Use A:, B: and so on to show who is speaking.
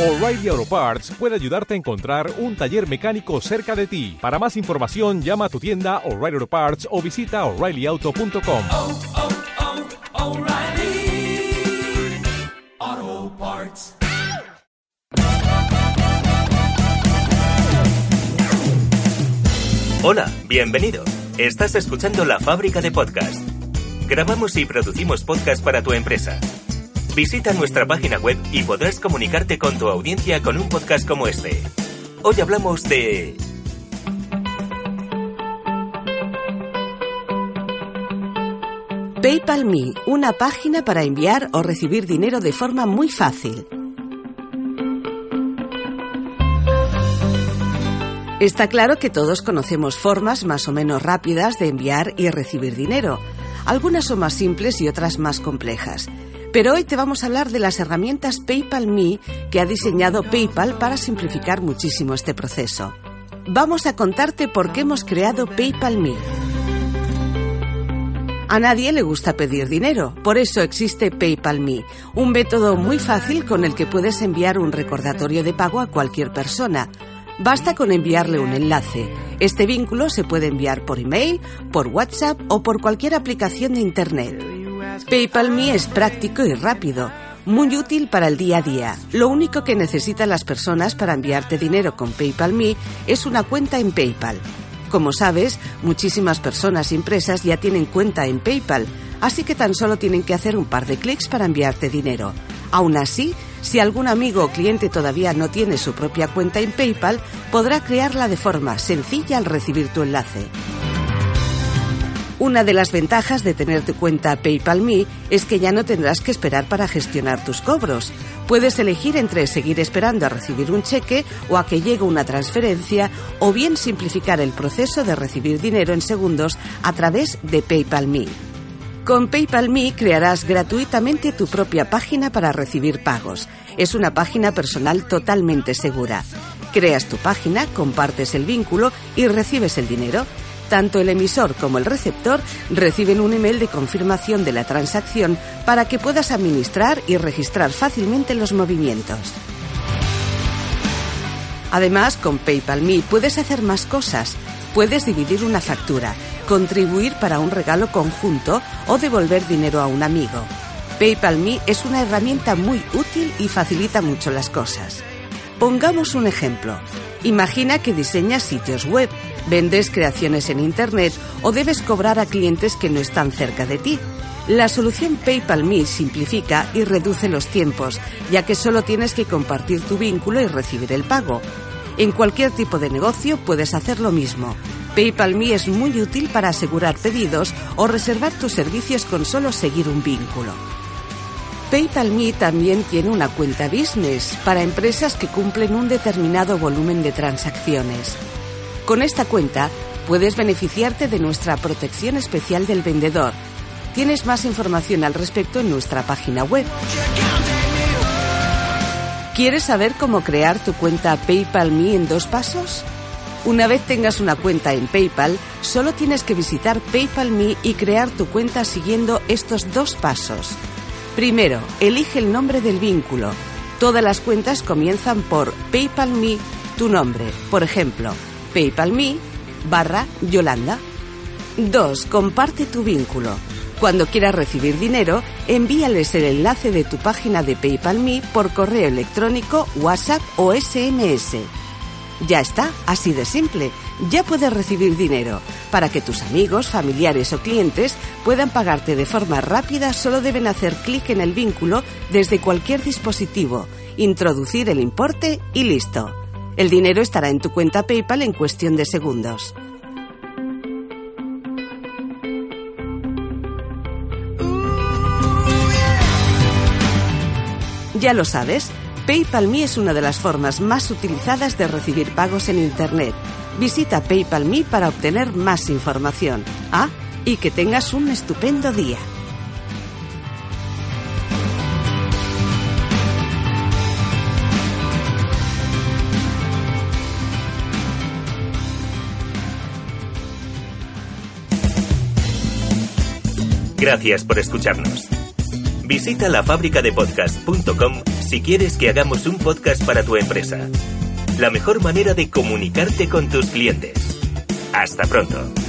A: O'Reilly Auto Parts puede ayudarte a encontrar un taller mecánico cerca de ti. Para más información, llama a tu tienda O'Reilly Auto Parts o visita oreillyauto.com.
B: oh, oh, Parts.
C: Hola, bienvenido. Estás escuchando La Fábrica de Podcast. Grabamos y producimos podcast para tu empresa. Visita nuestra página web y podrás comunicarte con tu audiencia con un podcast como este. Hoy hablamos de...
D: PayPal Me, una página para enviar o recibir dinero de forma muy fácil. Está claro que todos conocemos formas más o menos rápidas de enviar y recibir dinero. Algunas son más simples y otras más complejas. Pero hoy te vamos a hablar de las herramientas PayPal Me que ha diseñado PayPal para simplificar muchísimo este proceso. Vamos a contarte por qué hemos creado PayPal Me. A nadie le gusta pedir dinero, por eso existe PayPal Me, un método muy fácil con el que puedes enviar un recordatorio de pago a cualquier persona. Basta con enviarle un enlace. Este vínculo se puede enviar por email, por WhatsApp o por cualquier aplicación de Internet. PayPal Me es práctico y rápido, muy útil para el día a día. Lo único que necesitan las personas para enviarte dinero con PayPal Me es una cuenta en PayPal. Como sabes, muchísimas personas y empresas ya tienen cuenta en PayPal, así que tan solo tienen que hacer un par de clics para enviarte dinero. Aún así, si algún amigo o cliente todavía no tiene su propia cuenta en PayPal, podrá crearla de forma sencilla al recibir tu enlace. Una de las ventajas de tener tu cuenta PayPal Me es que ya no tendrás que esperar para gestionar tus cobros. Puedes elegir entre seguir esperando a recibir un cheque o a que llegue una transferencia o bien simplificar el proceso de recibir dinero en segundos a través de PayPal Me. Con PayPal Me crearás gratuitamente tu propia página para recibir pagos. Es una página personal totalmente segura. Creas tu página, compartes el vínculo y recibes el dinero. Tanto el emisor como el receptor reciben un email de confirmación de la transacción para que puedas administrar y registrar fácilmente los movimientos. Además, con PayPal Me puedes hacer más cosas. Puedes dividir una factura, contribuir para un regalo conjunto o devolver dinero a un amigo. PayPal Me es una herramienta muy útil y facilita mucho las cosas. Pongamos un ejemplo. Imagina que diseñas sitios web, vendes creaciones en Internet o debes cobrar a clientes que no están cerca de ti. La solución PayPal Me simplifica y reduce los tiempos, ya que solo tienes que compartir tu vínculo y recibir el pago. En cualquier tipo de negocio puedes hacer lo mismo. PayPal Me es muy útil para asegurar pedidos o reservar tus servicios con solo seguir un vínculo. PayPal Me también tiene una cuenta business para empresas que cumplen un determinado volumen de transacciones. Con esta cuenta puedes beneficiarte de nuestra protección especial del vendedor. Tienes más información al respecto en nuestra página web. ¿Quieres saber cómo crear tu cuenta PayPal Me en dos pasos? Una vez tengas una cuenta en PayPal, solo tienes que visitar PayPal Me y crear tu cuenta siguiendo estos dos pasos. Primero, elige el nombre del vínculo. Todas las cuentas comienzan por PayPal Me, tu nombre. Por ejemplo, PayPal Me barra Yolanda. 2. Comparte tu vínculo. Cuando quieras recibir dinero, envíales el enlace de tu página de PayPal Me por correo electrónico, WhatsApp o SMS. Ya está, así de simple. Ya puedes recibir dinero. Para que tus amigos, familiares o clientes puedan pagarte de forma rápida, solo deben hacer clic en el vínculo desde cualquier dispositivo, introducir el importe y listo. El dinero estará en tu cuenta PayPal en cuestión de segundos. Ya lo sabes, PayPal Me es una de las formas más utilizadas de recibir pagos en Internet. Visita PayPal Me para obtener más información. Ah, y que tengas un estupendo día.
C: Gracias por escucharnos. Visita lafabricadepodcast.com si quieres que hagamos un podcast para tu empresa. La mejor manera de comunicarte con tus clientes. Hasta pronto.